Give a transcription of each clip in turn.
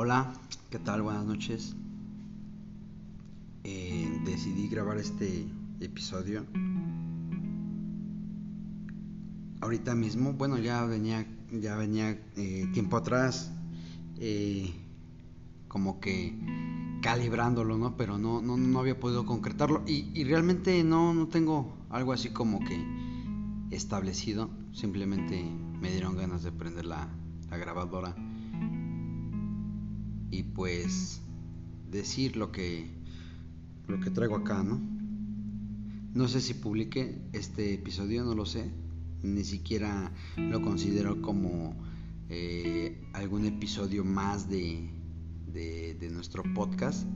Hola, ¿qué tal? Buenas noches. Eh, decidí grabar este episodio. Ahorita mismo, bueno, ya venía, ya venía eh, tiempo atrás, eh, como que calibrándolo, ¿no? Pero no, no, no había podido concretarlo y, realmente no, no tengo algo así como que establecido. Simplemente me dieron ganas de prender la grabadora y pues decir lo que lo que traigo acá, ¿no? No sé si publique este episodio, no lo sé. Ni siquiera lo considero como eh, algún episodio más de, de, de nuestro podcast.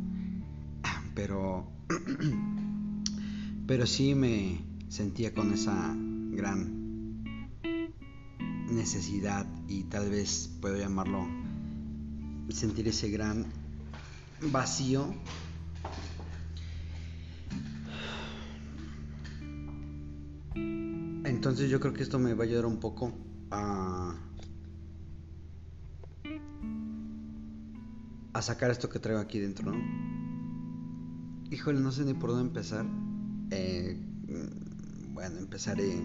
Pero, pero sí me sentía con esa gran necesidad y tal vez puedo llamarlo sentir ese gran vacío. Entonces yo creo que esto me va a ayudar un poco a, a sacar esto que traigo aquí dentro, ¿no? Híjole, no sé ni por dónde empezar. Eh, bueno, empezaré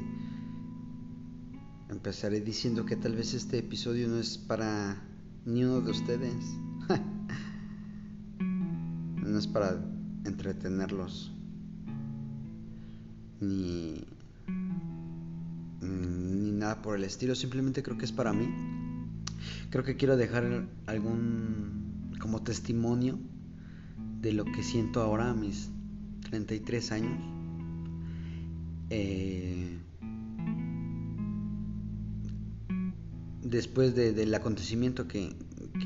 empezaré diciendo que tal vez este episodio no es para ni uno de ustedes. no es para entretenerlos. Ni, ni nada por el estilo. Simplemente creo que es para mí. Creo que quiero dejar algún como testimonio de lo que siento ahora a mis 33 años. Eh, después de, del acontecimiento que,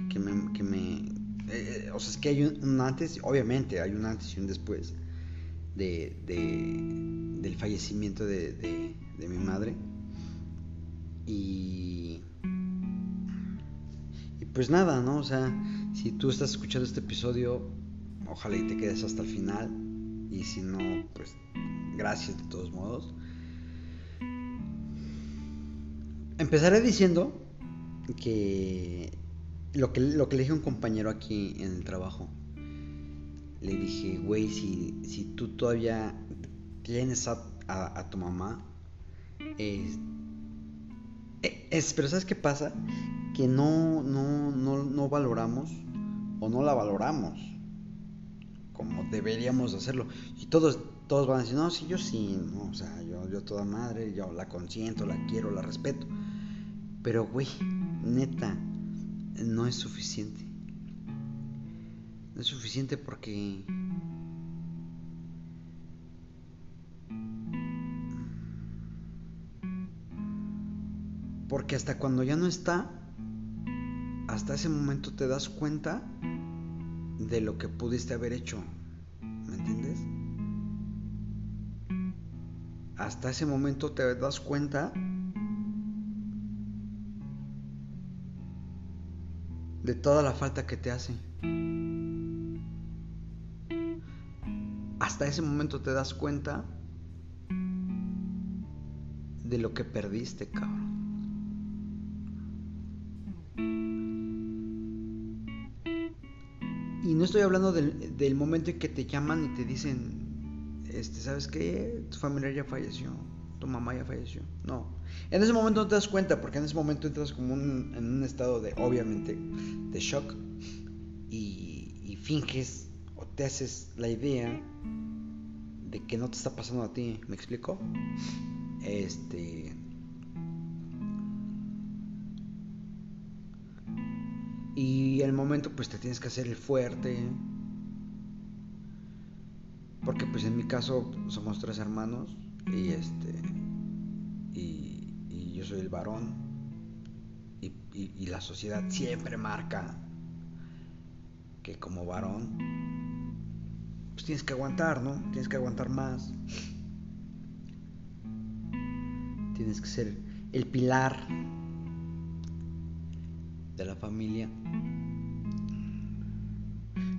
que, me... Que me eh, o sea, es que hay un, un, antes, obviamente hay un antes y un después de, de del fallecimiento de, de, de, mi madre. Y, y pues nada, ¿no? O sea, si tú estás escuchando este episodio, ojalá y te quedes hasta el final. Y si no, pues gracias de todos modos. Empezaré diciendo que lo que, lo que le dije a un compañero aquí en el trabajo, le dije, güey, si, si tú todavía tienes a, a, tu mamá, es, es, pero ¿sabes qué pasa? Que no, no, no, no valoramos o no la valoramos como deberíamos hacerlo. Y todos, todos van a decir, no, sí, yo sí, o sea, yo, yo toda madre, yo la consiento, la quiero, la respeto. Pero, güey, neta, no es suficiente. No es suficiente porque... Porque hasta cuando ya no está, hasta ese momento te das cuenta de lo que pudiste haber hecho. ¿Me entiendes? Hasta ese momento te das cuenta de toda la falta que te hace. Hasta ese momento te das cuenta de lo que perdiste, cabrón. Y no estoy hablando del, momento en que te llaman y te dicen, este, ¿sabes qué? Tu familiar ya falleció, tu mamá ya falleció. No. En ese momento no te das cuenta, porque en ese momento entras como un, en un estado de, obviamente, de shock y, y finges o te haces la idea de que no te está pasando a ti. ¿Me explico? Este. Y el momento pues te tienes que hacer el fuerte. Porque pues en mi caso somos tres hermanos y este y, yo soy el varón y, y, y, la sociedad siempre marca que como varón pues tienes que aguantar, ¿no? Tienes que aguantar más. Tienes que ser el pilar de la familia.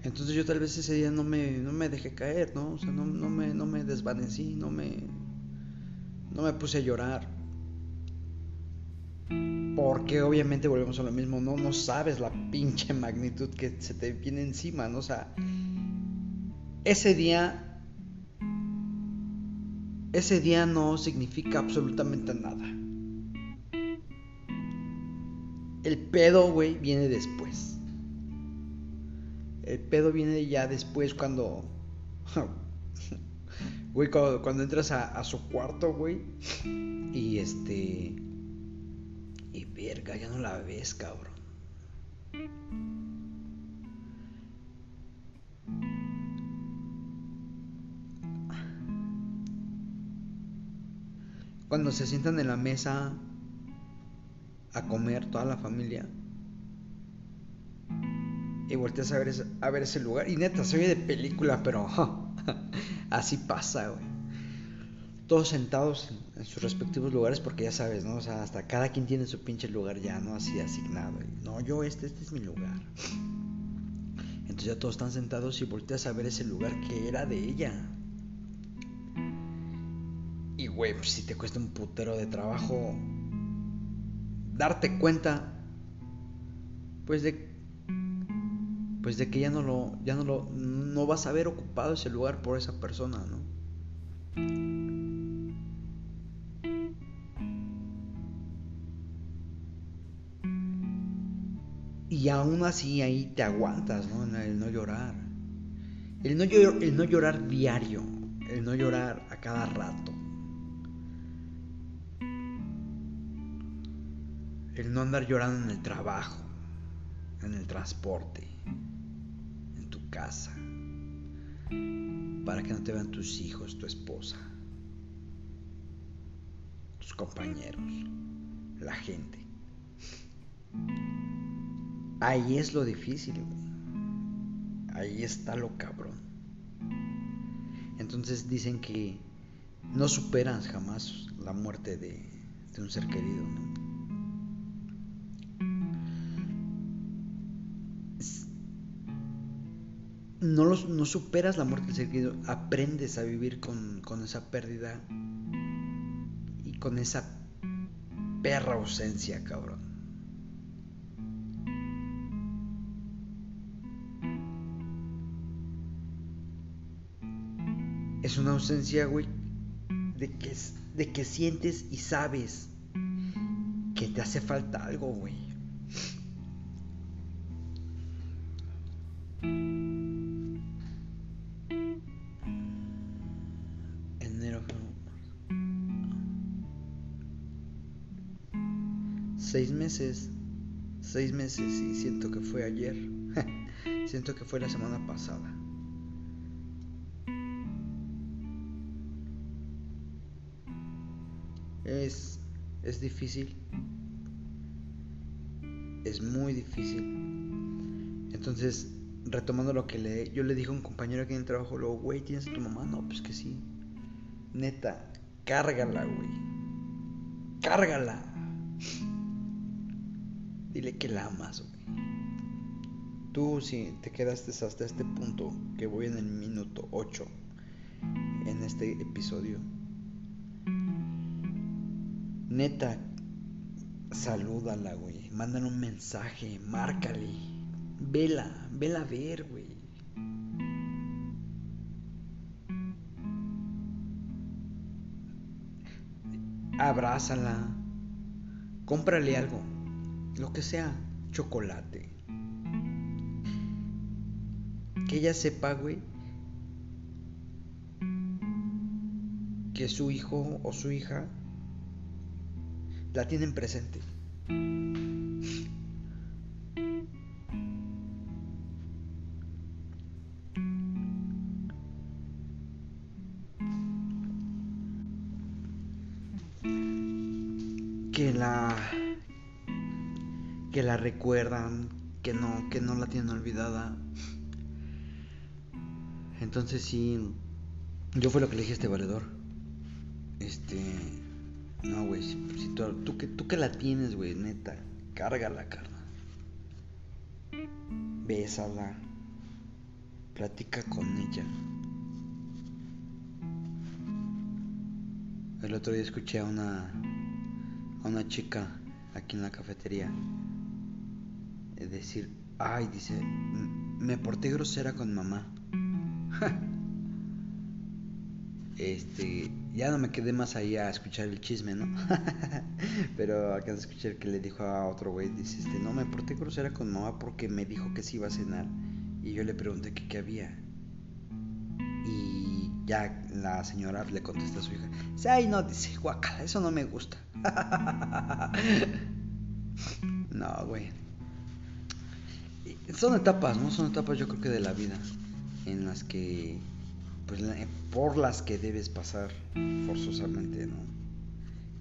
Entonces yo tal vez ese día no me, no me dejé caer, ¿no? O sea, no, no, me, no me desvanecí, no me, no me puse a llorar. Porque obviamente volvemos a lo mismo, no, no sabes la pinche magnitud que se te viene encima, ¿no? O sea, ese día, ese día no significa absolutamente nada. El pedo, güey, viene después. El pedo viene ya después cuando... Güey, cuando, entras a, su cuarto, güey. Y este... Y verga, ya no la ves, cabrón. Cuando se sientan en la mesa a comer toda la familia y volteas a ver, a ver ese lugar. Y neta, se oye de película, pero así pasa, güey. Todos sentados en, sus respectivos lugares, porque ya sabes, ¿no? O sea, hasta cada quien tiene su pinche lugar ya, ¿no? Así asignado. no, yo este, este es mi lugar. Entonces ya todos están sentados y volteas a ver ese lugar que era de ella. Y, güey, pues si te cuesta un putero de trabajo darte cuenta, pues de pues de que ya no lo, ya no lo, no vas a ver ocupado ese lugar por esa persona, ¿no? Y aún así ahí te aguantas, ¿no? El no llorar. El no, el no llorar diario. El no llorar a cada rato. El no andar llorando en el trabajo. En el transporte casa, para que no te vean tus hijos, tu esposa, tus compañeros, la gente. Ahí es lo difícil, Ahí está lo cabrón. Entonces dicen que no superas jamás la muerte de, de un ser querido, ¿no? No, los, no superas la muerte del ser aprendes a vivir con, con esa pérdida y con esa perra ausencia, cabrón. Es una ausencia, güey, de que, de que sientes y sabes que te hace falta algo, güey. Seis meses, seis meses y siento que fue ayer, siento que fue la semana pasada. Es, es difícil, es muy difícil. Entonces, retomando lo que le, yo le dije a un compañero aquí en el trabajo, luego, güey, ¿tienes a tu mamá? No, pues que sí. Neta, cárgala, güey. Cárgala. Dile que la amas, güey. Tú si te quedaste hasta este punto, que voy en el minuto 8 en este episodio. Neta, salúdala, güey. Mándale un mensaje, márcale. Vela, vela a ver, güey. Abrázala. Cómprale algo lo que sea, chocolate. Que ella sepa, güey, que su hijo o su hija la tienen presente. Que la que la recuerdan, que no, que no la tienen olvidada. Entonces sí, yo fue lo que le dije a este valedor. Este, no, güey, tú, que, tú que la tienes, güey, neta, cárgala, carnal. Bésala, platica con ella. El otro día escuché a una, a una chica aquí en la cafetería. Es decir, ay, dice, me porté grosera con mamá. este, ya no me quedé más ahí a escuchar el chisme, ¿no? Pero acá de escuchar que le dijo a otro güey, dice, este, no me porté grosera con mamá porque me dijo que se iba a cenar y yo le pregunté que qué había. Y ya la señora le contesta a su hija, ay no, dice, guacala, eso no me gusta. no, güey. Son etapas, ¿no? Son etapas yo creo que de la vida en las que pues por las que debes pasar forzosamente, ¿no?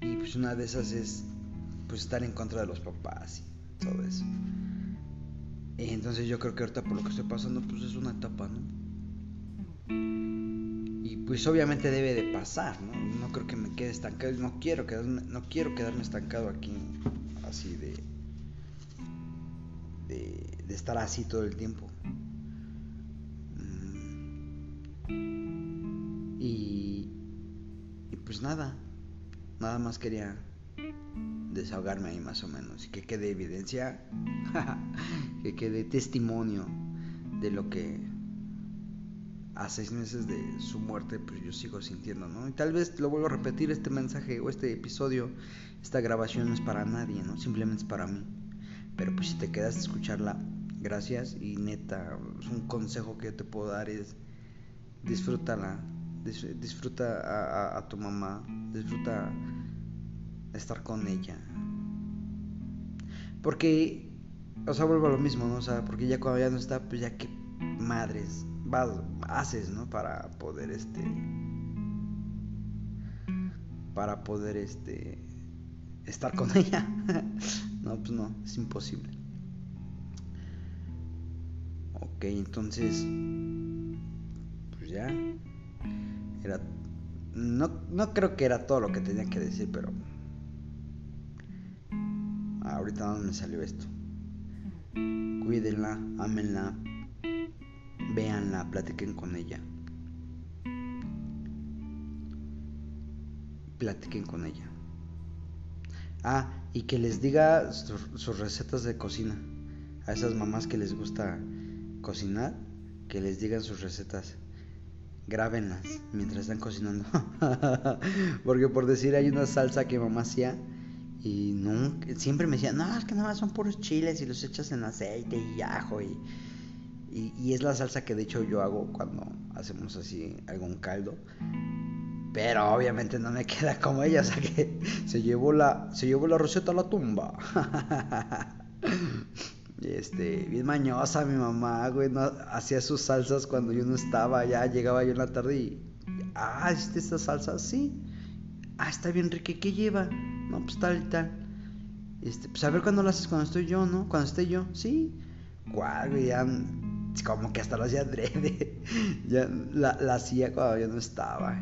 Y pues una de esas es pues estar en contra de los papás y todo eso. Y entonces yo creo que ahorita por lo que estoy pasando pues es una etapa, ¿no? Y pues obviamente debe de pasar, ¿no? No creo que me quede estancado, no quiero quedarme, no quiero quedarme estancado aquí así de, de, estar así todo el tiempo. pues nada, nada más quería desahogarme ahí más o menos y que quede evidencia, que quede testimonio de lo que a seis meses de su muerte pues yo sigo sintiendo, ¿no? Y tal vez lo vuelvo a repetir, este mensaje o este episodio, esta grabación no es para nadie, ¿no? Simplemente es para mí. Pero pues si te quedas a escucharla, gracias y neta, un consejo que te puedo dar es disfrútala, disfruta a, tu mamá, disfruta estar con ella. Porque, o sea, vuelvo a lo mismo, ¿no? O sea, porque ya cuando ya no está, pues ya que madres vas, haces, ¿no? Para poder, este, para poder, este, estar con ella. no, pues no, es imposible. Ok, entonces, pues ya. Era. No, no creo que era todo lo que tenía que decir, pero. Ahorita no me salió esto. Cuídenla, ámenla, véanla, platiquen con ella. Platiquen con ella. Ah, y que les diga sus recetas de cocina. A esas mamás que les gusta cocinar, que les digan sus recetas grábenlas mientras están cocinando. Porque por decir, hay una salsa que mamá hacía y nunca, siempre me decía, no, es que nada más son puros chiles y los echas en aceite y ajo. Y, y, es la salsa que de hecho yo hago cuando hacemos así algún caldo. Pero obviamente no me queda como ella, o sea que se llevó la, se llevó la receta a la tumba. Este, bien mañosa mi mamá, güey, no, hacía sus salsas cuando yo no estaba, ya llegaba yo en la tarde y, ah, ¿este esta salsa? Sí. Ah, está bien rica, ¿qué lleva? No, pues tal y tal. Este, pues a ver cuándo lo haces cuando estoy yo, ¿no? Cuando esté yo, sí. Guau, güey, ya, como que hasta lo hacía adrede. ya la, la hacía cuando yo no estaba.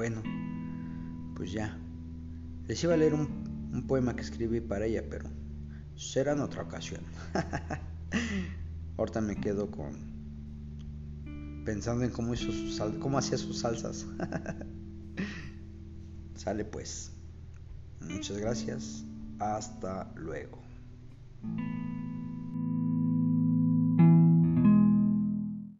Bueno, pues ya. Les iba a leer un, poema que escribí para ella, pero será en otra ocasión. Ahorita me quedo con pensando en cómo hacía sus salsas. Sale pues. Muchas gracias. Hasta luego.